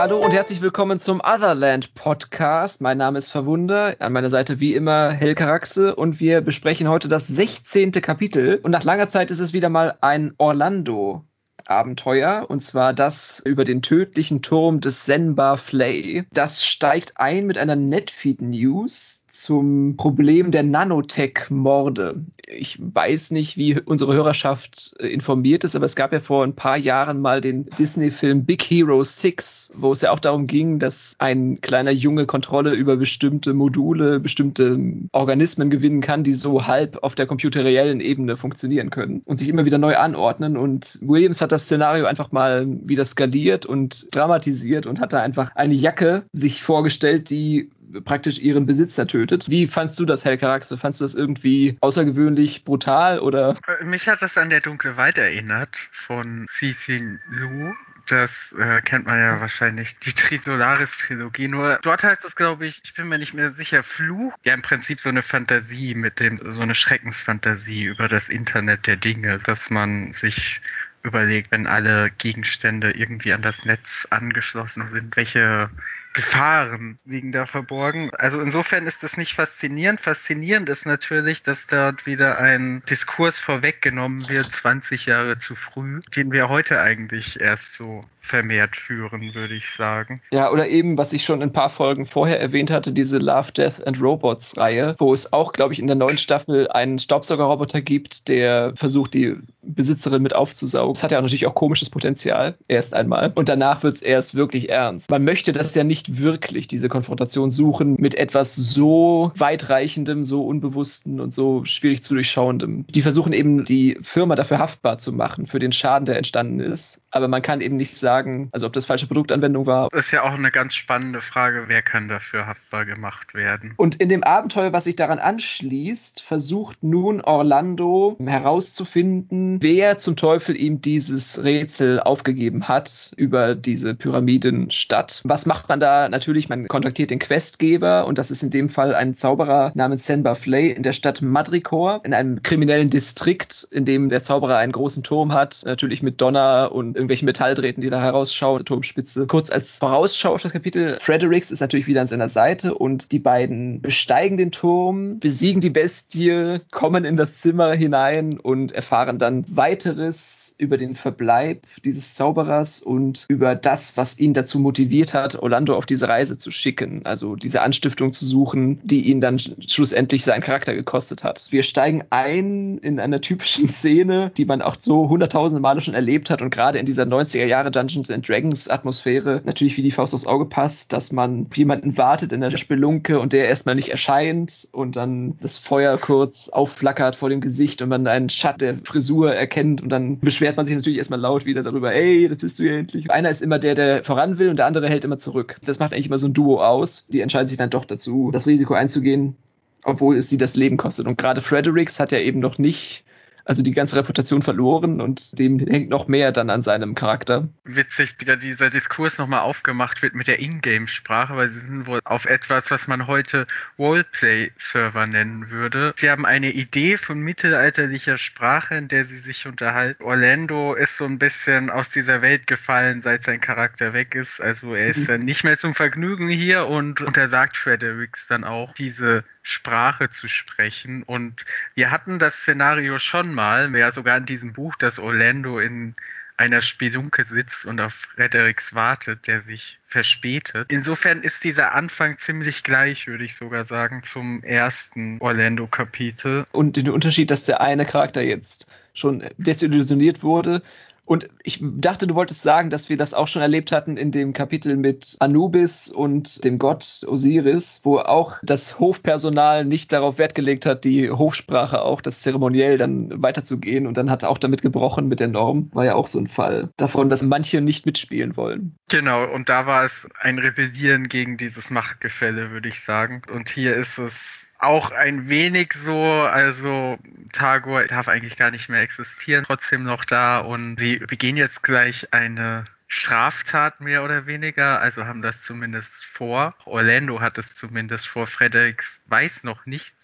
Hallo und herzlich willkommen zum Otherland Podcast. Mein Name ist Verwunder. An meiner Seite wie immer Helka Raxe und wir besprechen heute das 16. Kapitel. Und nach langer Zeit ist es wieder mal ein Orlando Abenteuer, und zwar das über den tödlichen Turm des Senbar Flay. Das steigt ein mit einer Netfeed-News zum Problem der Nanotech-Morde. Ich weiß nicht, wie unsere Hörerschaft äh, informiert ist, aber es gab ja vor ein paar Jahren mal den Disney-Film Big Hero 6, wo es ja auch darum ging, dass ein kleiner Junge Kontrolle über bestimmte Module, bestimmte Organismen gewinnen kann, die so halb auf der computeriellen Ebene funktionieren können und sich immer wieder neu anordnen. Und Williams hat das das Szenario einfach mal wieder skaliert und dramatisiert und hat da einfach eine Jacke sich vorgestellt, die praktisch ihren Besitzer tötet. Wie fandst du das, Helga Raxe? Fandst du das irgendwie außergewöhnlich brutal oder? Äh, mich hat das an der dunkle Weite erinnert von Cixin Lu. Das äh, kennt man ja wahrscheinlich, die Trisolaris-Trilogie. Nur dort heißt es, glaube ich, ich bin mir nicht mehr sicher, Fluch. Ja, im Prinzip so eine Fantasie mit dem, so eine Schreckensfantasie über das Internet der Dinge, dass man sich überlegt, wenn alle Gegenstände irgendwie an das Netz angeschlossen sind, welche Gefahren liegen da verborgen. Also insofern ist das nicht faszinierend. Faszinierend ist natürlich, dass dort wieder ein Diskurs vorweggenommen wird, 20 Jahre zu früh, den wir heute eigentlich erst so vermehrt führen, würde ich sagen. Ja, oder eben, was ich schon ein paar Folgen vorher erwähnt hatte, diese Love, Death and Robots Reihe, wo es auch, glaube ich, in der neuen Staffel einen Staubsaugerroboter gibt, der versucht, die Besitzerin mit aufzusaugen. Das hat ja natürlich auch komisches Potenzial, erst einmal. Und danach wird es erst wirklich ernst. Man möchte das ja nicht wirklich, diese Konfrontation suchen mit etwas so weitreichendem, so unbewussten und so schwierig zu durchschauendem. Die versuchen eben, die Firma dafür haftbar zu machen, für den Schaden, der entstanden ist. Aber man kann eben nicht sagen, sagen, also ob das falsche Produktanwendung war. Das ist ja auch eine ganz spannende Frage, wer kann dafür haftbar gemacht werden. Und in dem Abenteuer, was sich daran anschließt, versucht nun Orlando herauszufinden, wer zum Teufel ihm dieses Rätsel aufgegeben hat über diese Pyramidenstadt. Was macht man da? Natürlich, man kontaktiert den Questgeber und das ist in dem Fall ein Zauberer namens Senba Flay in der Stadt Madricore, in einem kriminellen Distrikt, in dem der Zauberer einen großen Turm hat, natürlich mit Donner und irgendwelchen Metalldrähten, die da herausschaut, Turmspitze. Kurz als Vorausschau auf das Kapitel, Fredericks ist natürlich wieder an seiner Seite und die beiden besteigen den Turm, besiegen die Bestie, kommen in das Zimmer hinein und erfahren dann weiteres über den Verbleib dieses Zauberers und über das, was ihn dazu motiviert hat, Orlando auf diese Reise zu schicken. Also diese Anstiftung zu suchen, die ihn dann schlussendlich seinen Charakter gekostet hat. Wir steigen ein in einer typischen Szene, die man auch so hunderttausende Male schon erlebt hat und gerade in dieser 90er Jahre Dungeons and Dragons Atmosphäre natürlich wie die Faust aufs Auge passt, dass man jemanden wartet in der Spelunke und der erstmal nicht erscheint und dann das Feuer kurz aufflackert vor dem Gesicht und man einen Schatt der Frisur erkennt und dann beschwert beschwert man sich natürlich erstmal laut wieder darüber, ey, das bist du ja endlich. Einer ist immer der, der voran will und der andere hält immer zurück. Das macht eigentlich immer so ein Duo aus. Die entscheiden sich dann doch dazu, das Risiko einzugehen, obwohl es sie das Leben kostet. Und gerade Fredericks hat ja eben noch nicht also die ganze Reputation verloren und dem hängt noch mehr dann an seinem Charakter. Witzig, dieser Diskurs nochmal aufgemacht wird mit der Ingame-Sprache, weil sie sind wohl auf etwas, was man heute Roleplay-Server nennen würde. Sie haben eine Idee von mittelalterlicher Sprache, in der sie sich unterhalten. Orlando ist so ein bisschen aus dieser Welt gefallen, seit sein Charakter weg ist. Also er ist mhm. dann nicht mehr zum Vergnügen hier und untersagt Fredericks dann auch diese Sprache zu sprechen. Und wir hatten das Szenario schon mal, ja sogar in diesem Buch, dass Orlando in einer Spelunke sitzt und auf Fredericks wartet, der sich verspätet. Insofern ist dieser Anfang ziemlich gleich, würde ich sogar sagen, zum ersten Orlando-Kapitel. Und den Unterschied, dass der eine Charakter jetzt schon desillusioniert wurde, und ich dachte, du wolltest sagen, dass wir das auch schon erlebt hatten in dem Kapitel mit Anubis und dem Gott Osiris, wo auch das Hofpersonal nicht darauf Wert gelegt hat, die Hofsprache auch, das Zeremoniell dann weiterzugehen und dann hat auch damit gebrochen mit der Norm. War ja auch so ein Fall davon, dass manche nicht mitspielen wollen. Genau, und da war es ein Rebellieren gegen dieses Machtgefälle, würde ich sagen. Und hier ist es auch ein wenig so, also Tagor darf eigentlich gar nicht mehr existieren, trotzdem noch da und sie begehen jetzt gleich eine Straftat mehr oder weniger, also haben das zumindest vor. Orlando hat es zumindest vor, Frederik weiß noch nichts.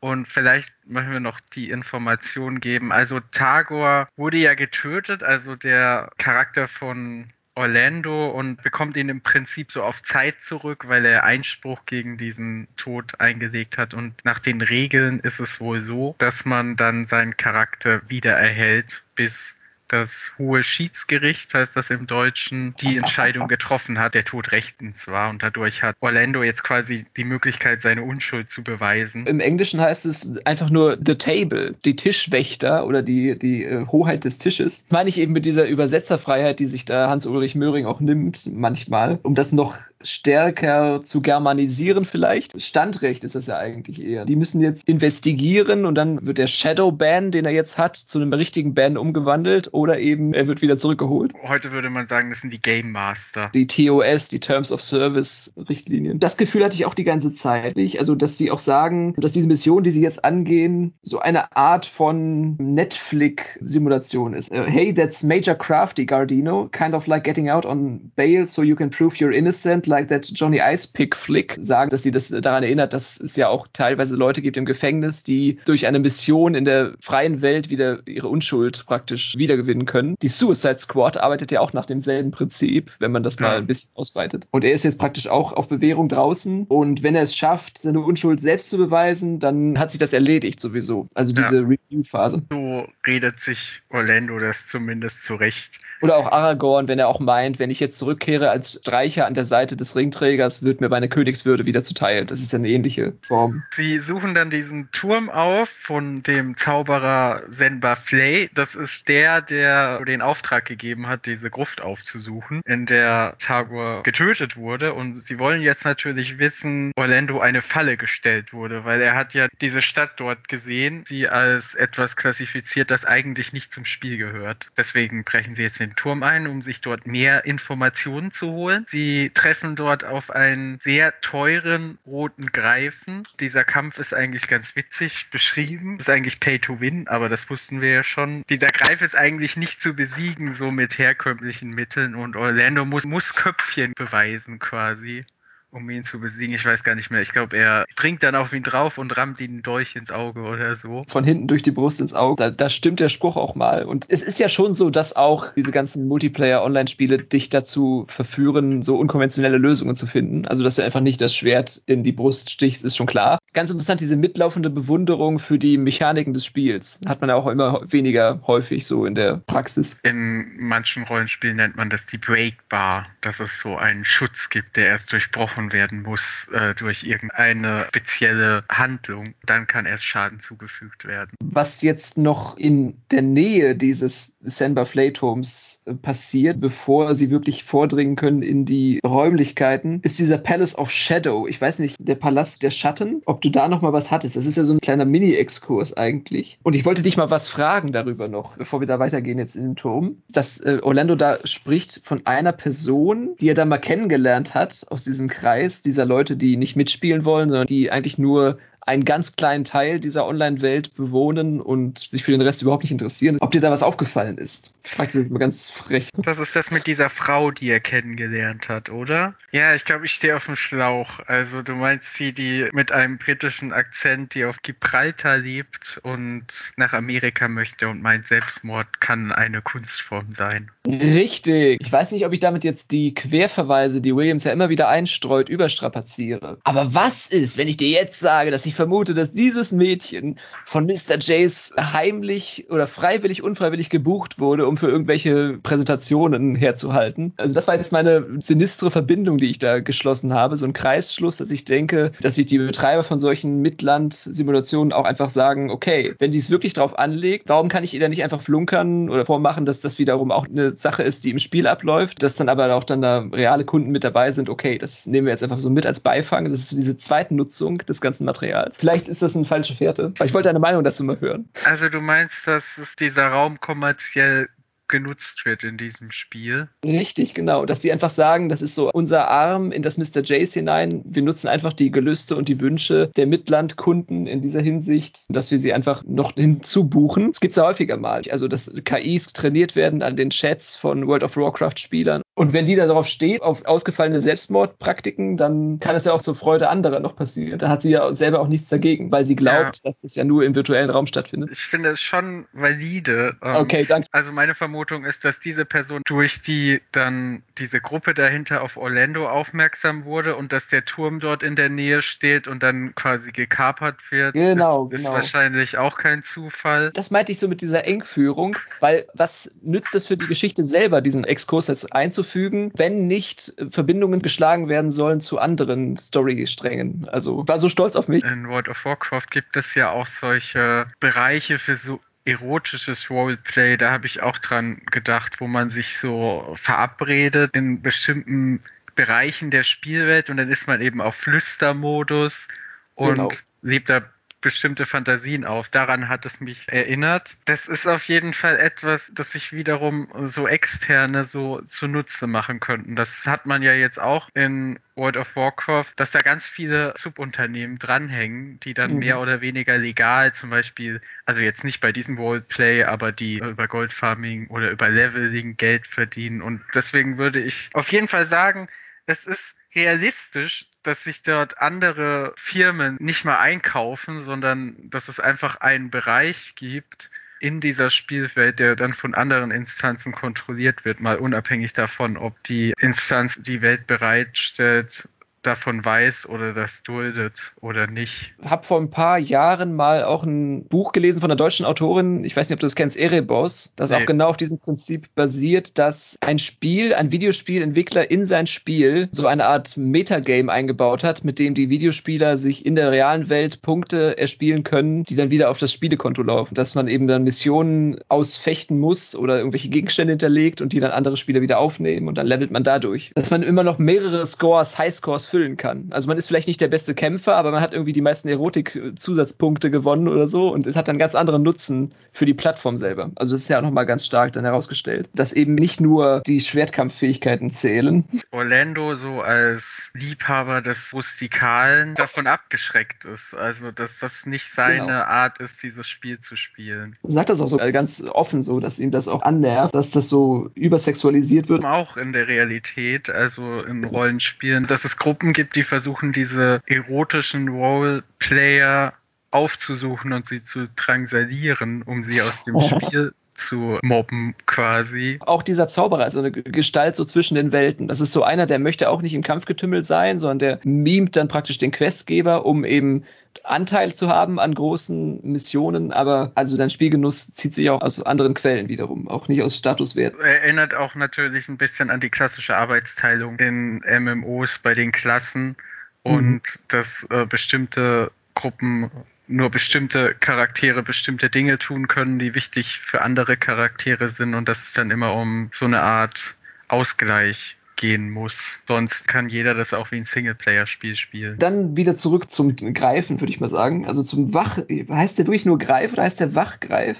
Und vielleicht möchten wir noch die Information geben. Also Tagor wurde ja getötet, also der Charakter von Orlando und bekommt ihn im Prinzip so auf Zeit zurück, weil er Einspruch gegen diesen Tod eingelegt hat. Und nach den Regeln ist es wohl so, dass man dann seinen Charakter wiedererhält, bis das hohe Schiedsgericht, heißt das im Deutschen, die Entscheidung getroffen hat, der Tod rechtens war. Und dadurch hat Orlando jetzt quasi die Möglichkeit, seine Unschuld zu beweisen. Im Englischen heißt es einfach nur The Table, die Tischwächter oder die, die äh, Hoheit des Tisches. Das meine ich eben mit dieser Übersetzerfreiheit, die sich da Hans-Ulrich Möhring auch nimmt, manchmal, um das noch stärker zu germanisieren vielleicht. Standrecht ist das ja eigentlich eher. Die müssen jetzt investigieren und dann wird der Shadow Ban, den er jetzt hat, zu einem richtigen Ban umgewandelt oder eben er wird wieder zurückgeholt. Heute würde man sagen, das sind die Game Master. Die TOS, die Terms of Service Richtlinien. Das Gefühl hatte ich auch die ganze Zeit. Also, dass sie auch sagen, dass diese Mission, die sie jetzt angehen, so eine Art von Netflix-Simulation ist. Uh, hey, that's Major Crafty, Gardino. Kind of like getting out on bail so you can prove you're innocent like that Johnny Ice Pick Flick sagen, dass sie das daran erinnert, dass es ja auch teilweise Leute gibt im Gefängnis, die durch eine Mission in der freien Welt wieder ihre Unschuld praktisch wiedergewinnen können. Die Suicide Squad arbeitet ja auch nach demselben Prinzip, wenn man das mal ein bisschen ausweitet. Und er ist jetzt praktisch auch auf Bewährung draußen und wenn er es schafft, seine Unschuld selbst zu beweisen, dann hat sich das erledigt sowieso. Also diese ja. Review-Phase. So redet sich Orlando das zumindest zurecht. Oder auch Aragorn, wenn er auch meint, wenn ich jetzt zurückkehre als Streicher an der Seite des Ringträgers wird mir meine Königswürde wieder zuteil. Das ist eine ähnliche Form. Sie suchen dann diesen Turm auf von dem Zauberer Senba Flay. Das ist der, der den Auftrag gegeben hat, diese Gruft aufzusuchen, in der Tagor getötet wurde. Und sie wollen jetzt natürlich wissen, Orlando eine Falle gestellt wurde, weil er hat ja diese Stadt dort gesehen, sie als etwas klassifiziert, das eigentlich nicht zum Spiel gehört. Deswegen brechen sie jetzt den Turm ein, um sich dort mehr Informationen zu holen. Sie treffen dort auf einen sehr teuren roten Greifen. Dieser Kampf ist eigentlich ganz witzig beschrieben. Ist eigentlich Pay to Win, aber das wussten wir ja schon. Dieser Greif ist eigentlich nicht zu besiegen, so mit herkömmlichen Mitteln und Orlando muss, muss Köpfchen beweisen quasi um ihn zu besiegen. Ich weiß gar nicht mehr. Ich glaube, er springt dann auf ihn drauf und rammt ihn durch ins Auge oder so. Von hinten durch die Brust ins Auge. Da, da stimmt der Spruch auch mal. Und es ist ja schon so, dass auch diese ganzen Multiplayer-Online-Spiele dich dazu verführen, so unkonventionelle Lösungen zu finden. Also, dass du einfach nicht das Schwert in die Brust stichst, ist schon klar. Ganz interessant, diese mitlaufende Bewunderung für die Mechaniken des Spiels. Hat man ja auch immer weniger häufig so in der Praxis. In manchen Rollenspielen nennt man das die Breakbar, dass es so einen Schutz gibt, der erst durchbrochen werden muss äh, durch irgendeine spezielle Handlung, dann kann erst Schaden zugefügt werden. Was jetzt noch in der Nähe dieses Senba Flayturms äh, passiert, bevor sie wirklich vordringen können in die Räumlichkeiten, ist dieser Palace of Shadow. Ich weiß nicht, der Palast der Schatten, ob du da noch mal was hattest. Das ist ja so ein kleiner Mini-Exkurs eigentlich. Und ich wollte dich mal was fragen darüber noch, bevor wir da weitergehen jetzt in den Turm. Dass äh, Orlando da spricht von einer Person, die er da mal kennengelernt hat aus diesem Kreis dieser Leute, die nicht mitspielen wollen, sondern die eigentlich nur einen ganz kleinen Teil dieser Online-Welt bewohnen und sich für den Rest überhaupt nicht interessieren. Ob dir da was aufgefallen ist? Ich frage das mal ganz frech. Das ist das mit dieser Frau, die er kennengelernt hat, oder? Ja, ich glaube, ich stehe auf dem Schlauch. Also du meinst sie, die mit einem britischen Akzent, die auf Gibraltar lebt und nach Amerika möchte und meint, Selbstmord kann eine Kunstform sein. Richtig. Ich weiß nicht, ob ich damit jetzt die Querverweise, die Williams ja immer wieder einstreut, überstrapaziere. Aber was ist, wenn ich dir jetzt sage, dass ich vermute, dass dieses Mädchen von Mr. Jace heimlich oder freiwillig, unfreiwillig gebucht wurde, um für irgendwelche Präsentationen herzuhalten. Also das war jetzt meine sinistre Verbindung, die ich da geschlossen habe, so ein Kreisschluss, dass ich denke, dass sich die Betreiber von solchen Midland-Simulationen auch einfach sagen, okay, wenn die es wirklich drauf anlegt, warum kann ich ihr dann nicht einfach flunkern oder vormachen, dass das wiederum auch eine Sache ist, die im Spiel abläuft, dass dann aber auch dann da reale Kunden mit dabei sind, okay, das nehmen wir jetzt einfach so mit als Beifang. Das ist diese Zweitnutzung des ganzen Materials. Vielleicht ist das eine falsche Fährte. Aber ich wollte deine Meinung dazu mal hören. Also du meinst, dass dieser Raum kommerziell genutzt wird in diesem Spiel. Richtig, genau. Dass die einfach sagen, das ist so unser Arm in das Mr. Jace hinein. Wir nutzen einfach die Gelüste und die Wünsche der Midland-Kunden in dieser Hinsicht, dass wir sie einfach noch hinzubuchen. Es gibt es ja häufiger mal. Also, dass KIs trainiert werden an den Chats von World of Warcraft-Spielern Und wenn die da darauf steht, auf ausgefallene Selbstmordpraktiken, dann kann es ja auch zur Freude anderer noch passieren. Da hat sie ja selber auch nichts dagegen, weil sie glaubt, ja. dass es ja nur im virtuellen Raum stattfindet. Ich finde es schon valide. Ähm, okay, danke. Also meine Vermutung ist, dass diese Person durch die dann diese Gruppe dahinter auf Orlando aufmerksam wurde und dass der Turm dort in der Nähe steht und dann quasi gekapert wird. Genau, ist, genau. Ist wahrscheinlich auch kein Zufall. Das meinte ich so mit dieser Engführung, weil was nützt es für die Geschichte selber, diesen Exkurs jetzt einzufügen, wenn nicht Verbindungen geschlagen werden sollen zu anderen Storysträngen? Also war so stolz auf mich. In World of Warcraft gibt es ja auch solche Bereiche für so erotisches Roleplay, da habe ich auch dran gedacht, wo man sich so verabredet in bestimmten Bereichen der Spielwelt und dann ist man eben auf Flüstermodus und genau. lebt da bestimmte Fantasien auf. Daran hat es mich erinnert. Das ist auf jeden Fall etwas, das sich wiederum so externe so zunutze machen könnten. Das hat man ja jetzt auch in World of Warcraft, dass da ganz viele Subunternehmen dranhängen, die dann mhm. mehr oder weniger legal zum Beispiel, also jetzt nicht bei diesem Roleplay, aber die über Goldfarming oder über Leveling Geld verdienen. Und deswegen würde ich auf jeden Fall sagen, es ist realistisch, dass sich dort andere Firmen nicht mal einkaufen, sondern dass es einfach einen Bereich gibt in dieser Spielwelt, der dann von anderen Instanzen kontrolliert wird, mal unabhängig davon, ob die Instanz die Welt bereitstellt davon weiß oder das duldet oder nicht. Ich habe vor ein paar Jahren mal auch ein Buch gelesen von einer deutschen Autorin, ich weiß nicht, ob du das kennst, Erebos, das nee. auch genau auf diesem Prinzip basiert, dass ein Spiel, ein Videospielentwickler in sein Spiel so eine Art Metagame eingebaut hat, mit dem die Videospieler sich in der realen Welt Punkte erspielen können, die dann wieder auf das Spielekonto laufen. Dass man eben dann Missionen ausfechten muss oder irgendwelche Gegenstände hinterlegt und die dann andere Spieler wieder aufnehmen und dann levelt man dadurch. Dass man immer noch mehrere Scores, Highscores füllen kann. Also man ist vielleicht nicht der beste Kämpfer, aber man hat irgendwie die meisten Erotik-Zusatzpunkte gewonnen oder so und es hat dann ganz anderen Nutzen für die Plattform selber. Also das ist ja auch nochmal ganz stark dann herausgestellt, dass eben nicht nur die Schwertkampffähigkeiten zählen. Orlando so als Liebhaber des Rustikalen davon abgeschreckt ist. Also dass das nicht seine genau. Art ist, dieses Spiel zu spielen. Sagt das auch so ganz offen so, dass ihm das auch annervt, dass das so übersexualisiert wird. Auch in der Realität, also in Rollenspielen, dass es Gruppen gibt, die versuchen, diese erotischen Roleplayer aufzusuchen und sie zu drangsalieren, um sie aus dem oh. Spiel zu mobben quasi. Auch dieser Zauberer ist eine Gestalt so zwischen den Welten. Das ist so einer, der möchte auch nicht im Kampfgetümmel sein, sondern der mimt dann praktisch den Questgeber, um eben Anteil zu haben an großen Missionen, aber also sein Spielgenuss zieht sich auch aus anderen Quellen wiederum, auch nicht aus Statuswert. Erinnert auch natürlich ein bisschen an die klassische Arbeitsteilung in MMOs bei den Klassen und mhm. dass äh, bestimmte Gruppen nur bestimmte Charaktere bestimmte Dinge tun können, die wichtig für andere Charaktere sind und dass es dann immer um so eine Art Ausgleich gehen muss. Sonst kann jeder das auch wie ein Singleplayer-Spiel spielen. Dann wieder zurück zum Greifen, würde ich mal sagen. Also zum Wach. Heißt der wirklich nur Greif oder heißt der Wachgreif?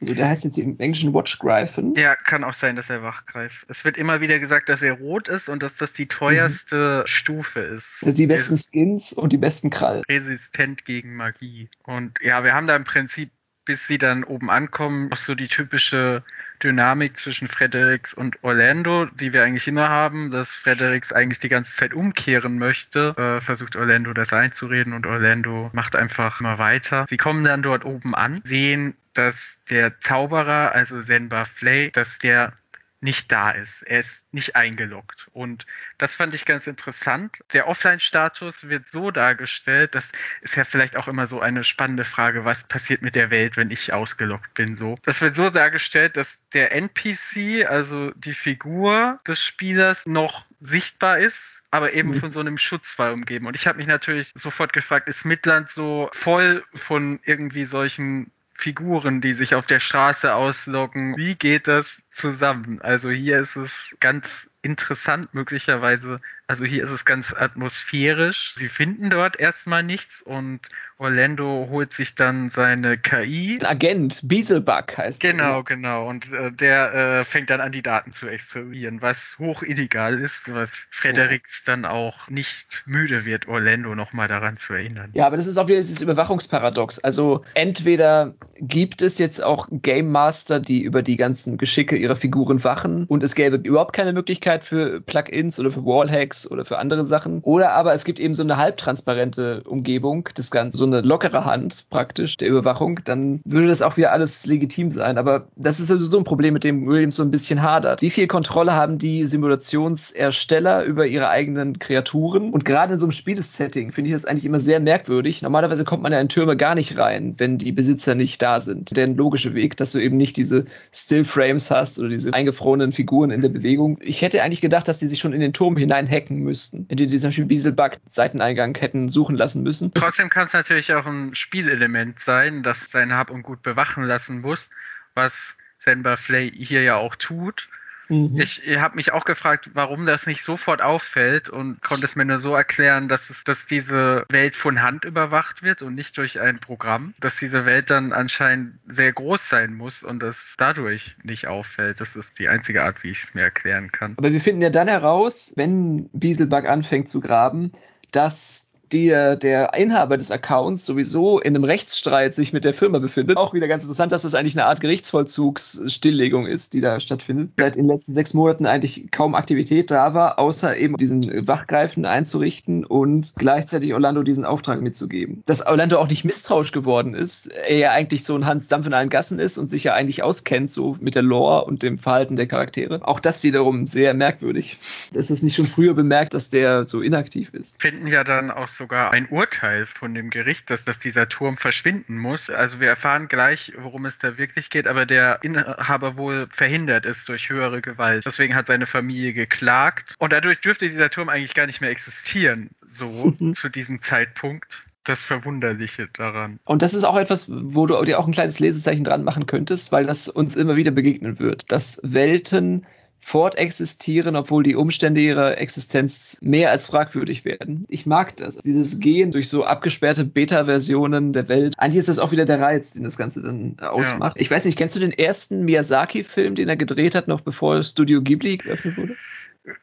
Also der heißt jetzt im Englischen Watchgreifen. Ja, kann auch sein, dass er wachgreift. Es wird immer wieder gesagt, dass er rot ist und dass das die teuerste mhm. Stufe ist. Also die besten Skins und die besten Krallen. Resistent gegen Magie. Und ja, wir haben da im Prinzip bis sie dann oben ankommen, auch so die typische Dynamik zwischen Fredericks und Orlando, die wir eigentlich immer haben, dass Fredericks eigentlich die ganze Zeit umkehren möchte, äh, versucht Orlando das einzureden und Orlando macht einfach immer weiter. Sie kommen dann dort oben an, sehen, dass der Zauberer, also Senba Flay, dass der nicht da ist. Er ist nicht eingeloggt. Und das fand ich ganz interessant. Der Offline-Status wird so dargestellt, das ist ja vielleicht auch immer so eine spannende Frage, was passiert mit der Welt, wenn ich ausgeloggt bin, so. Das wird so dargestellt, dass der NPC, also die Figur des Spielers, noch sichtbar ist aber eben mhm. von so einem Schutzwall umgeben. Und ich habe mich natürlich sofort gefragt, ist Midland so voll von irgendwie solchen Figuren, die sich auf der Straße ausloggen. Wie geht das zusammen? Also hier ist es ganz interessant möglicherweise. Also hier ist es ganz atmosphärisch. Sie finden dort erstmal nichts und Orlando holt sich dann seine KI. Ein Agent, Beaselbug heißt Genau, der. genau. Und äh, der äh, fängt dann an, die Daten zu extrahieren, was hoch illegal ist, was Fredericks ja. dann auch nicht müde wird, Orlando nochmal daran zu erinnern. Ja, aber das ist auch wieder dieses Überwachungsparadox. Also entweder gibt es jetzt auch Game Master, die über die ganzen Geschicke ihrer Figuren wachen und es gäbe überhaupt keine Möglichkeit, Möglichkeit für Plugins oder für Wallhacks oder für andere Sachen. Oder aber es gibt eben so eine halbtransparente Umgebung, das Ganze, so eine lockere Hand praktisch der Überwachung, dann würde das auch wieder alles legitim sein. Aber das ist also so ein Problem, mit dem Williams so ein bisschen hadert. Wie viel Kontrolle haben die Simulationsersteller über ihre eigenen Kreaturen? Und gerade in so einem Spielsetting finde ich das eigentlich immer sehr merkwürdig. Normalerweise kommt man ja in Türme gar nicht rein, wenn die Besitzer nicht da sind. Der logische Weg, dass du eben nicht diese Stillframes hast oder diese eingefrorenen Figuren in der Bewegung. Ich hätte eigentlich gedacht, dass die sich schon in den Turm hinein hacken müssten, indem sie zum Beispiel Bieselbug Seiteneingang hätten suchen lassen müssen. Trotzdem kann es natürlich auch ein Spielelement sein, das sein Hab und Gut bewachen lassen muss, was Senba Flay hier ja auch tut. Mhm. Ich, habe mich auch gefragt, warum das nicht sofort auffällt und konnte es mir nur so erklären, dass, es, dass diese Welt von Hand überwacht wird und nicht durch ein Programm. Dass diese Welt dann anscheinend sehr groß sein muss und das dadurch nicht auffällt. Das ist die einzige Art, wie ich es mir erklären kann. Aber wir finden ja dann heraus, wenn Bieselbug anfängt zu graben, dass der, der Inhaber des Accounts sowieso in einem Rechtsstreit sich mit der Firma befindet. Auch wieder ganz interessant, dass das eigentlich eine Art Gerichtsvollzugsstilllegung ist, die da stattfindet. Seit den letzten sechs Monaten eigentlich kaum Aktivität da war, außer eben diesen Wachgreifen einzurichten und gleichzeitig Orlando diesen Auftrag mitzugeben. Dass Orlando auch nicht misstrauisch geworden ist, er ja eigentlich so ein Hans Dampf in allen Gassen ist und sich ja eigentlich auskennt, so mit der Lore und dem Verhalten der Charaktere. Auch das wiederum sehr merkwürdig. Das ist nicht schon früher bemerkt, dass der so inaktiv ist. Finden ja dann auch sogar ein Urteil von dem Gericht, dass, dass dieser Turm verschwinden muss. Also wir erfahren gleich, worum es da wirklich geht, aber der Inhaber wohl verhindert ist durch höhere Gewalt. Deswegen hat seine Familie geklagt und dadurch dürfte dieser Turm eigentlich gar nicht mehr existieren, so zu diesem Zeitpunkt das Verwunderliche daran. Und das ist auch etwas, wo du dir auch ein kleines Lesezeichen dran machen könntest, weil das uns immer wieder begegnen wird, dass Welten fortexistieren, obwohl die Umstände ihrer Existenz mehr als fragwürdig werden. Ich mag das. Dieses Gehen durch so abgesperrte Beta-Versionen der Welt. Eigentlich ist das auch wieder der Reiz, den das Ganze dann ausmacht. Ja. Ich weiß nicht, kennst du den ersten Miyazaki-Film, den er gedreht hat, noch bevor Studio Ghibli geöffnet wurde?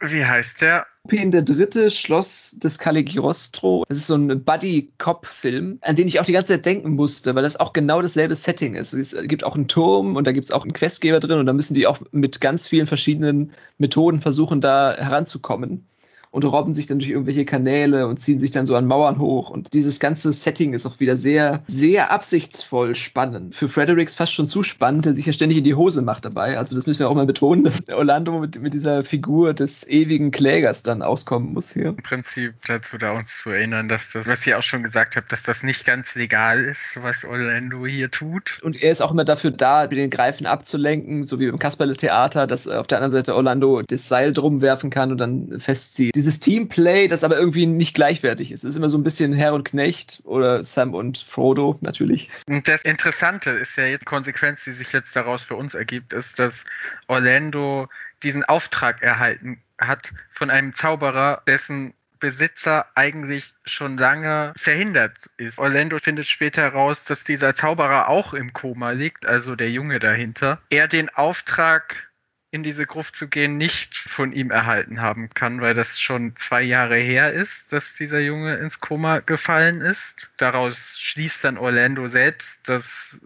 Wie heißt der? Lupin der Dritte, Schloss des Cagliostro. Das ist so ein Buddy-Cop-Film, an den ich auch die ganze Zeit denken musste, weil das auch genau dasselbe Setting ist. Es gibt auch einen Turm und da gibt es auch einen Questgeber drin und da müssen die auch mit ganz vielen verschiedenen Methoden versuchen, da heranzukommen und robben sich dann durch irgendwelche Kanäle und ziehen sich dann so an Mauern hoch. Und dieses ganze Setting ist auch wieder sehr, sehr absichtsvoll spannend. Für Fredericks fast schon zu spannend, der sich ja ständig in die Hose macht dabei. Also das müssen wir auch mal betonen, dass Orlando mit, mit dieser Figur des ewigen Klägers dann auskommen muss hier. Im Prinzip dazu da uns zu erinnern, dass das, was ihr auch schon gesagt habt, dass das nicht ganz legal ist, was Orlando hier tut. Und er ist auch immer dafür da, den Greifen abzulenken, so wie beim Kasperle-Theater, dass auf der anderen Seite Orlando das Seil drum werfen kann und dann festzieht dieses Teamplay, das aber irgendwie nicht gleichwertig ist. Es ist immer so ein bisschen Herr und Knecht oder Sam und Frodo natürlich. Und das Interessante ist ja die Konsequenz, die sich jetzt daraus für uns ergibt, ist, dass Orlando diesen Auftrag erhalten hat von einem Zauberer, dessen Besitzer eigentlich schon lange verhindert ist. Orlando findet später heraus, dass dieser Zauberer auch im Koma liegt, also der Junge dahinter. Er den Auftrag in diese Gruft zu gehen, nicht von ihm erhalten haben kann, weil das schon zwei Jahre her ist, dass dieser Junge ins Koma gefallen ist. Daraus schließt dann Orlando selbst, dass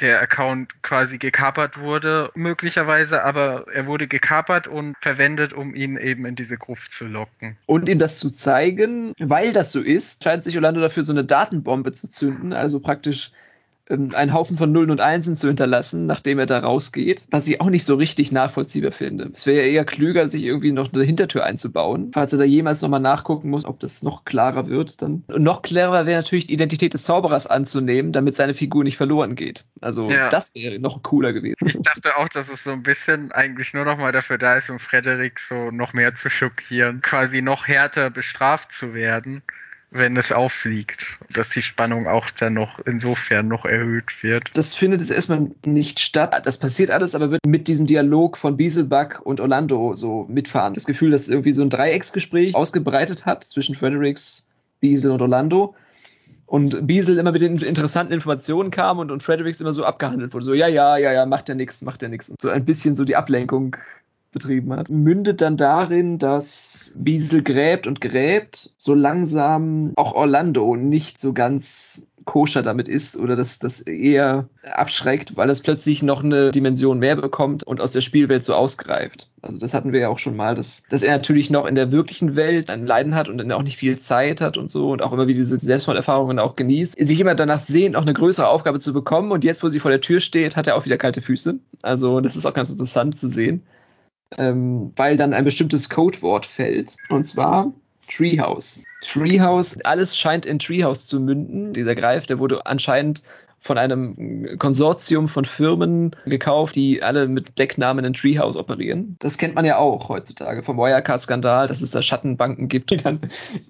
der Account quasi gekapert wurde, möglicherweise, aber er wurde gekapert und verwendet, um ihn eben in diese Gruft zu locken. Und ihm das zu zeigen, weil das so ist, scheint sich Orlando dafür so eine Datenbombe zu zünden, also praktisch einen Haufen von Nullen und Einsen zu hinterlassen, nachdem er da rausgeht, was ich auch nicht so richtig nachvollziehbar finde. Es wäre ja eher klüger, sich irgendwie noch eine Hintertür einzubauen, falls er da jemals nochmal nachgucken muss, ob das noch klarer wird. Dann und noch klarer wäre natürlich die Identität des Zauberers anzunehmen, damit seine Figur nicht verloren geht. Also ja. das wäre noch cooler gewesen. Ich dachte auch, dass es so ein bisschen eigentlich nur nochmal dafür da ist, um Frederik so noch mehr zu schockieren, quasi noch härter bestraft zu werden wenn es auffliegt, dass die Spannung auch dann noch insofern noch erhöht wird. Das findet jetzt erstmal nicht statt. Das passiert alles, aber wird mit diesem Dialog von Bieselbach und Orlando so mitfahren. Das Gefühl, dass irgendwie so ein Dreiecksgespräch ausgebreitet hat zwischen Fredericks, Biesel und Orlando. Und Biesel immer mit den interessanten Informationen kam und, und Fredericks immer so abgehandelt wurde. So, ja, ja, ja, ja, macht ja nichts, macht ja nichts. So ein bisschen so die Ablenkung betrieben hat, mündet dann darin, dass Biesel gräbt und gräbt, so langsam auch Orlando nicht so ganz koscher damit ist oder dass das eher abschreckt, weil es plötzlich noch eine Dimension mehr bekommt und aus der Spielwelt so ausgreift. Also das hatten wir ja auch schon mal, dass, dass er natürlich noch in der wirklichen Welt ein Leiden hat und dann auch nicht viel Zeit hat und so und auch immer wieder diese Selbstmorderfahrungen auch genießt. Sich immer danach sehnt, auch eine größere Aufgabe zu bekommen und jetzt, wo sie vor der Tür steht, hat er auch wieder kalte Füße. Also das ist auch ganz interessant zu sehen, ähm, weil dann ein bestimmtes Codewort fällt und zwar Treehouse. Treehouse, alles scheint in Treehouse zu münden. Dieser Greif, der wurde anscheinend von einem Konsortium von Firmen gekauft, die alle mit Decknamen in Treehouse operieren. Das kennt man ja auch heutzutage vom Wirecard-Skandal, dass es da Schattenbanken gibt, die dann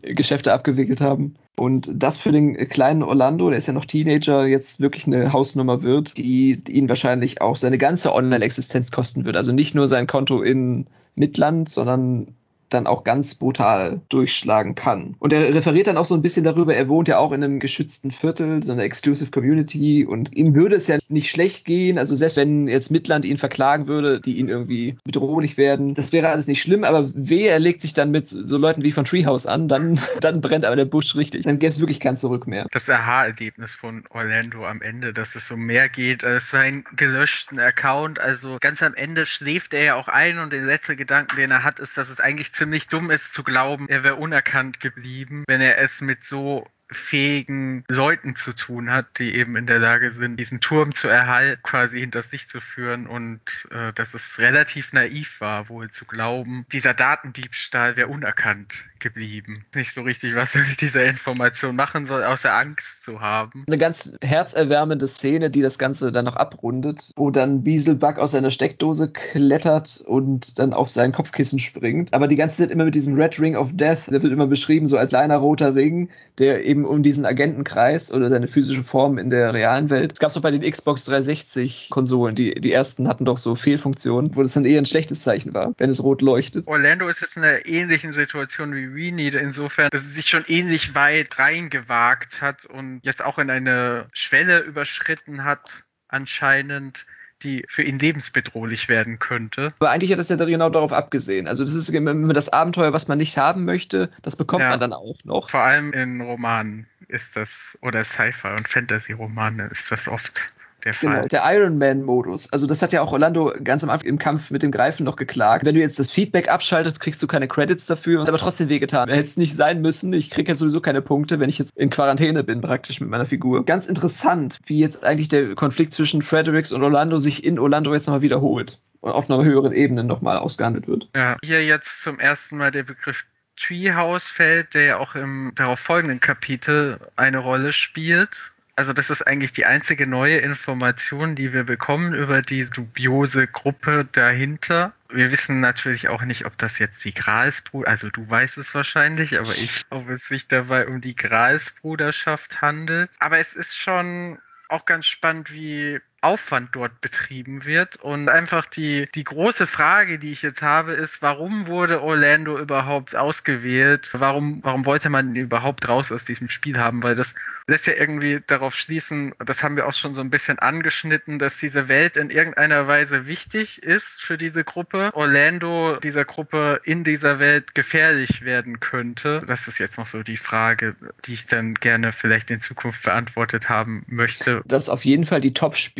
Geschäfte abgewickelt haben. Und das für den kleinen Orlando, der ist ja noch Teenager, jetzt wirklich eine Hausnummer wird, die, ihn wahrscheinlich auch seine ganze Online-Existenz kosten wird. Also nicht nur sein Konto in Midland, sondern dann auch ganz brutal durchschlagen kann. Und er referiert dann auch so ein bisschen darüber, er wohnt ja auch in einem geschützten Viertel, so einer Exclusive Community und ihm würde es ja nicht schlecht gehen, also selbst wenn jetzt Midland ihn verklagen würde, die ihn irgendwie bedrohlich werden, das wäre alles nicht schlimm, aber wehe, er legt sich dann mit so Leuten wie von Treehouse an, dann, dann brennt aber der Busch richtig. Dann gäbe es wirklich kein Zurück mehr. Das Aha-Erlebnis von Orlando am Ende, dass es so mehr geht als seinen gelöschten Account, also ganz am Ende schläft er ja auch ein und den letzten Gedanken, den er hat, ist, dass es eigentlich ziemlich dumm ist zu glauben, er wäre unerkannt geblieben, wenn er es mit so fähigen Leuten zu tun hat, die eben in der Lage sind, diesen Turm zu erhalten, quasi hinter sich zu führen und äh, dass es relativ naiv war, wohl zu glauben, dieser Datendiebstahl wäre unerkannt geblieben. Nicht so richtig, was er mit dieser Information machen soll, außer Angst zu haben. Eine ganz herzerwärmende Szene, die das Ganze dann noch abrundet, wo dann Bieselbug aus seiner Steckdose klettert und dann auf sein Kopfkissen springt. Aber die ganze Zeit immer mit diesem Red Ring of Death, der wird immer beschrieben so als kleiner roter Ring, der eben um diesen Agentenkreis oder seine physische Form in der realen Welt. Es gab so bei den Xbox 360 Konsolen, die, die ersten hatten doch so Fehlfunktionen, wo das dann eher ein schlechtes Zeichen war, wenn es rot leuchtet. Orlando ist jetzt in einer ähnlichen Situation wie Weenie, insofern, dass er sich schon ähnlich weit reingewagt hat und jetzt auch in eine Schwelle überschritten hat, anscheinend, die für ihn lebensbedrohlich werden könnte. Aber eigentlich hat es ja genau darauf abgesehen. Also das ist immer das Abenteuer, was man nicht haben möchte, das bekommt ja. man dann auch noch. Vor allem in Romanen ist das, oder Sci-Fi und Fantasy-Romanen ist das oft der Fall. Genau, der Iron Man-Modus. Also das hat ja auch Orlando ganz am Anfang im Kampf mit dem Greifen noch geklagt. Wenn du jetzt das Feedback abschaltest, kriegst du keine Credits dafür, aber trotzdem wehgetan. Hätte es nicht sein müssen. Ich kriege jetzt sowieso keine Punkte, wenn ich jetzt in Quarantäne bin, praktisch mit meiner Figur. Ganz interessant, wie jetzt eigentlich der Konflikt zwischen Fredericks und Orlando sich in Orlando jetzt nochmal wiederholt und auf einer höheren Ebene nochmal ausgehandelt wird. Ja, hier jetzt zum ersten Mal der Begriff Treehouse fällt, der ja auch im darauf folgenden Kapitel eine Rolle spielt also das ist eigentlich die einzige neue Information, die wir bekommen über die dubiose Gruppe dahinter. Wir wissen natürlich auch nicht, ob das jetzt die Gralsbruder, also du weißt es wahrscheinlich, aber ich, ob es sich dabei um die Gralsbruderschaft handelt. Aber es ist schon auch ganz spannend, wie Aufwand dort betrieben wird. Und einfach die, die große Frage, die ich jetzt habe, ist, warum wurde Orlando überhaupt ausgewählt? Warum, warum wollte man ihn überhaupt raus aus diesem Spiel haben? Weil das lässt ja irgendwie darauf schließen, das haben wir auch schon so ein bisschen angeschnitten, dass diese Welt in irgendeiner Weise wichtig ist für diese Gruppe. Orlando dieser Gruppe in dieser Welt gefährlich werden könnte. Das ist jetzt noch so die Frage, die ich dann gerne vielleicht in Zukunft beantwortet haben möchte. Dass auf jeden Fall die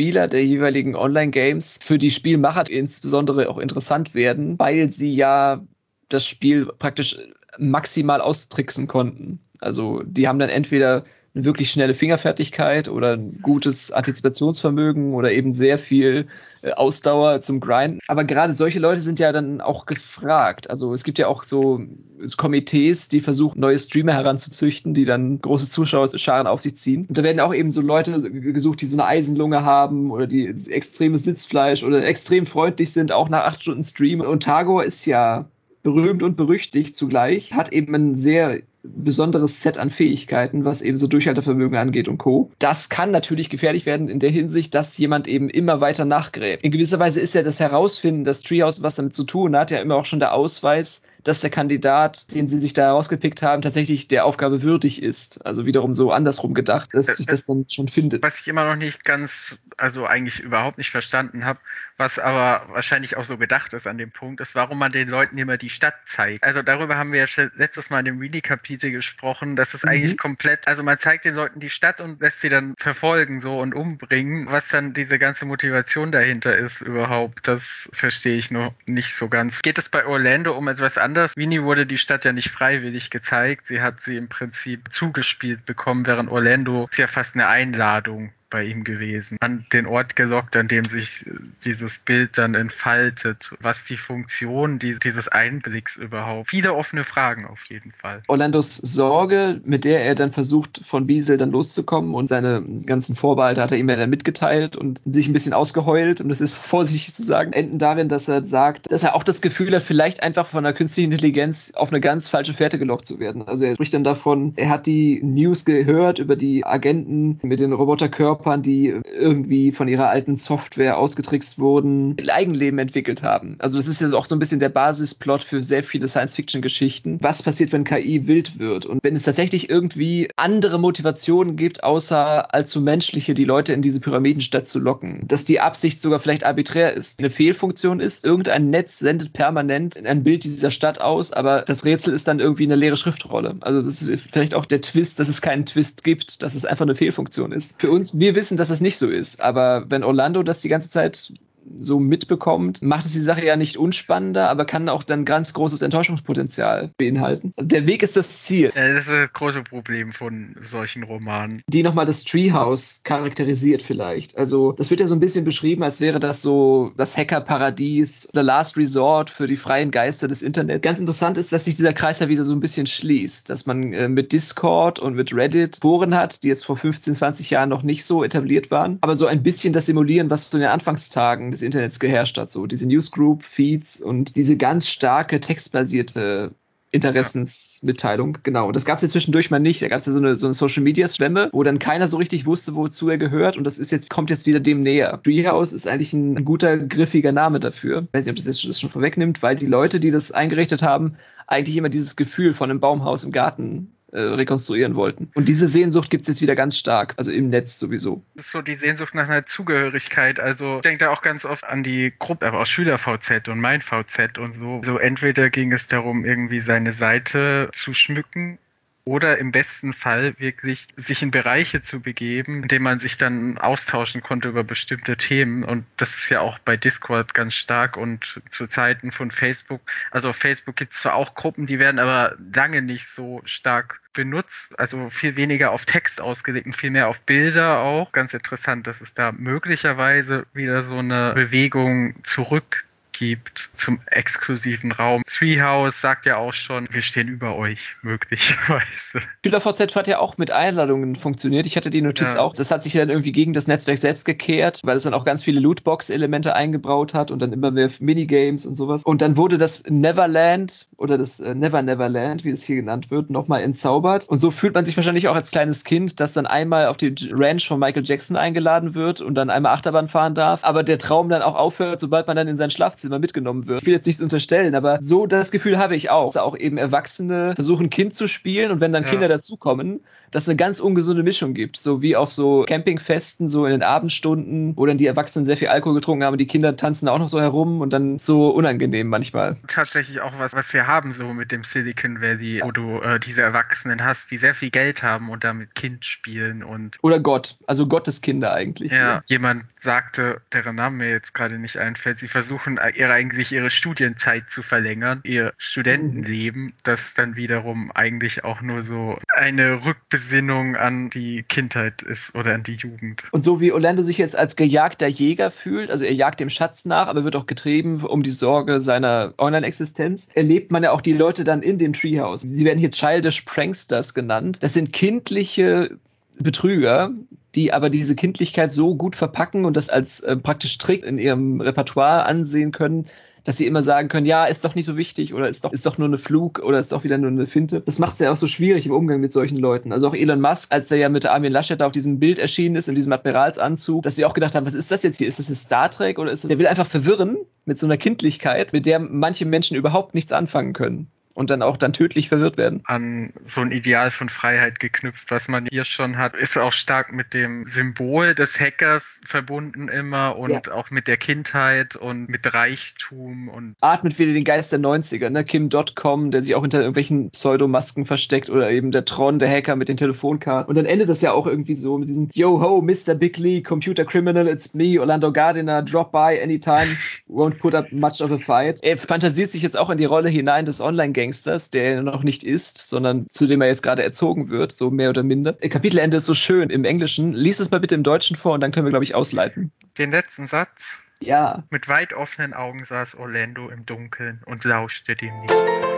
Top-Spieler der jeweiligen Online-Games für die Spielmacher insbesondere auch interessant werden, weil sie ja das Spiel praktisch maximal austricksen konnten. Also die haben dann entweder eine wirklich schnelle Fingerfertigkeit oder ein gutes Antizipationsvermögen oder eben sehr viel äh, Ausdauer zum Grind. Aber gerade solche Leute sind ja dann auch gefragt. Also es gibt ja auch so, Komitees, die versuchen, neue Streamer heranzuzüchten, die dann große Zuschauerscharen auf sich ziehen. Und da werden auch eben so Leute gesucht, die so eine Eisenlunge haben oder die extremes Sitzfleisch oder extrem freundlich sind, auch nach acht Stunden Stream. Und Tagor ist ja berühmt und berüchtigt zugleich, hat eben ein sehr besonderes Set an Fähigkeiten, was eben so Durchhaltevermögen angeht und Co. Das kann natürlich gefährlich werden in der Hinsicht, dass jemand eben immer weiter nachgräbt. In gewisser Weise ist ja das Herausfinden, dass Treehouse was damit zu tun hat, ja immer auch schon der Ausweis, dass der Kandidat, den sie sich da herausgepickt haben, tatsächlich der Aufgabe würdig ist. Also wiederum so andersrum gedacht, dass sich das dann schon findet. Was ich immer noch nicht ganz, also eigentlich überhaupt nicht verstanden habe, was aber wahrscheinlich auch so gedacht ist an dem Punkt, ist, warum man den Leuten immer die Stadt zeigt. Also darüber haben wir ja letztes Mal in dem Really-Kapitel Kriegsgebiete gesprochen. Das ist mhm. eigentlich komplett, also man zeigt den Leuten die Stadt und lässt sie dann verfolgen so und umbringen. Was dann diese ganze Motivation dahinter ist überhaupt, das verstehe ich noch nicht so ganz. Geht es bei Orlando um etwas anderes? Winnie wurde die Stadt ja nicht freiwillig gezeigt. Sie hat sie im Prinzip zugespielt bekommen, während Orlando ist ja fast eine Einladung bei ihm gewesen, an den Ort gelockt, an dem sich dieses Bild dann entfaltet, was die Funktion dieses Einblicks überhaupt. Viele offene Fragen auf jeden Fall. Orlandos Sorge, mit der er dann versucht, von Biesel dann loszukommen und seine ganzen Vorbehalte hat er ihm ja dann mitgeteilt und sich ein bisschen ausgeheult, um das ist vorsichtig zu sagen, enden darin, dass er sagt, dass er auch das Gefühl hat, vielleicht einfach von der künstlichen Intelligenz auf eine ganz falsche Fährte gelockt zu werden. Also er spricht dann davon, er hat die News gehört über die Agenten mit den Roboterkörpern Körpern, die irgendwie von ihrer alten Software ausgetrickst wurden, ein Eigenleben entwickelt haben. Also das ist ja auch so ein bisschen der Basisplot für sehr viele Science-Fiction-Geschichten. Was passiert, wenn KI wild wird? Und wenn es tatsächlich irgendwie andere Motivationen gibt, außer allzu menschliche, die Leute in diese Pyramidenstadt zu locken. Dass die Absicht sogar vielleicht arbiträr ist. Eine Fehlfunktion ist, irgendein Netz sendet permanent ein Bild dieser Stadt aus, aber das Rätsel ist dann irgendwie eine leere Schriftrolle. Also das ist vielleicht auch der Twist, dass es keinen Twist gibt, dass es einfach eine Fehlfunktion ist. Für uns, wir wir wissen, dass es nicht so ist. Aber wenn Orlando das die ganze Zeit so mitbekommt, macht es die Sache ja nicht unspannender, aber kann auch dann ganz großes Enttäuschungspotenzial beinhalten. Also der Weg ist das Ziel. Ja, das ist das große Problem von solchen Romanen. Die nochmal das Treehouse charakterisiert vielleicht. Also das wird ja so ein bisschen beschrieben, als wäre das so das Hackerparadies, the last resort für die freien Geister des Internets. Ganz interessant ist, dass sich dieser Kreis ja wieder so ein bisschen schließt, dass man äh, mit Discord und mit Reddit Foren hat, die jetzt vor 15, 20 Jahren noch nicht so etabliert waren, aber so ein bisschen das simulieren, was so in den Anfangstagen des Internets geherrscht hat. So diese Newsgroup, Feeds und diese ganz starke textbasierte Interessensmitteilung, genau. Und das gab es ja zwischendurch mal nicht. Da gab es ja so eine, so eine Social Media Schwemme, wo dann keiner so richtig wusste, wozu er gehört. Und das ist jetzt, kommt jetzt wieder dem näher. Treehouse ist eigentlich ein, guter, griffiger Name dafür. Ich weiß nicht, ob das jetzt das schon vorwegnimmt, weil die Leute, die das eingerichtet haben, eigentlich immer dieses Gefühl von einem Baumhaus im Garten äh, rekonstruieren wollten. Und diese Sehnsucht gibt es jetzt wieder ganz stark, also im Netz sowieso. Das ist so die Sehnsucht nach einer Zugehörigkeit. Also ich denke da auch ganz oft an die Gruppe, aber aus Schüler-VZ und mein VZ und so. So entweder ging es darum, irgendwie seine Seite zu schmücken oder im besten Fall wirklich sich in Bereiche zu begeben, in denen man sich dann austauschen konnte über bestimmte Themen. Und das ist ja auch bei Discord ganz stark und zu Zeiten von Facebook. Also auf Facebook gibt es zwar auch Gruppen, die werden aber lange nicht so stark benutzt, also viel weniger auf Text ausgelegt und viel mehr auf Bilder auch. Ganz interessant, dass es da möglicherweise wieder so eine Bewegung zurück gibt zum exklusiven Raum. Treehouse sagt ja auch schon, wir stehen über euch, möglicherweise. SchülerVZ hat ja auch mit Einladungen funktioniert. Ich hatte die Notiz ja. auch. Das hat sich dann irgendwie gegen das Netzwerk selbst gekehrt, weil es dann auch ganz viele Lootbox-Elemente eingebaut hat und dann immer mehr Minigames und sowas. Und dann wurde das Neverland oder das äh, Never Neverland, wie es hier genannt wird, nochmal entzaubert. Und so fühlt man sich wahrscheinlich auch als kleines Kind, das dann einmal auf die Ranch von Michael Jackson eingeladen wird und dann einmal Achterbahn fahren darf, aber der Traum dann auch aufhört, sobald man dann in sein Schlafzimmer Schlafzimmer mitgenommen wird. Ich will jetzt nichts unterstellen, aber so das Gefühl habe ich auch. Dass auch eben Erwachsene versuchen, Kind zu spielen und wenn dann ja. Kinder dazukommen, dass es eine ganz ungesunde Mischung gibt. So wie auf so Campingfesten, so in den Abendstunden, wo dann die Erwachsenen sehr viel Alkohol getrunken haben und die Kinder tanzen auch noch so herum und dann so unangenehm manchmal. Tatsächlich auch was, was wir haben so mit dem Silicon Valley, wo du äh, diese Erwachsenen hast, die sehr viel Geld haben und damit Kind spielen und. Oder Gott, also Gottes Kinder eigentlich. Ja, ja. jemand sagte, deren Name mir jetzt gerade nicht einfällt, sie versuchen ihre, eigentlich ihre Studienzeit zu verlängern, ihr Studentenleben, das dann wiederum eigentlich auch nur so eine Rückbesinnung an die Kindheit ist oder an die Jugend. Und so wie Orlando sich jetzt als gejagter Jäger fühlt, also er jagt dem Schatz nach, aber wird auch getrieben um die Sorge seiner Online-Existenz, erlebt man ja auch die Leute dann in dem Treehouse. Sie werden hier Childish Pranksters genannt. Das sind kindliche Betrüger, die aber diese Kindlichkeit so gut verpacken und das als äh, praktisch Trick in ihrem Repertoire ansehen können, dass sie immer sagen können, ja, ist doch nicht so wichtig oder ist doch, ist doch nur eine Flug oder ist doch wieder nur eine Finte. Das macht es ja auch so schwierig im Umgang mit solchen Leuten. Also auch Elon Musk, als der ja mit Armin Laschet auf diesem Bild erschienen ist, in diesem Admiralsanzug, dass sie auch gedacht haben, was ist das jetzt hier? Ist das ein Star Trek oder ist das, der will einfach verwirren mit so einer Kindlichkeit, mit der manche Menschen überhaupt nichts anfangen können. Und dann auch dann tödlich verwirrt werden. An so ein Ideal von Freiheit geknüpft, was man hier schon hat, ist auch stark mit dem Symbol des Hackers verbunden immer und ja. auch mit der Kindheit und mit Reichtum und atmet wieder den Geist der 90er, ne? Kim Dotcom, der sich auch hinter irgendwelchen Pseudomasken versteckt oder eben der Tron, der Hacker mit den Telefonkarten. Und dann endet das ja auch irgendwie so mit diesem Yo ho, Mr. Bigley, Computer Criminal, it's me, Orlando Gardiner, drop by anytime, won't put up much of a fight. Er fantasiert sich jetzt auch in die Rolle hinein des Online-Gangsters, der er noch nicht ist, sondern zu dem er jetzt gerade erzogen wird, so mehr oder minder. Kapitelende ist so schön im Englischen. Lies es mal bitte im Deutschen vor und dann können wir, glaube ich, ausleiten. Den letzten Satz. Ja. Mit weit offenen Augen saß Orlando im Dunkeln und lauschte dem Nichts.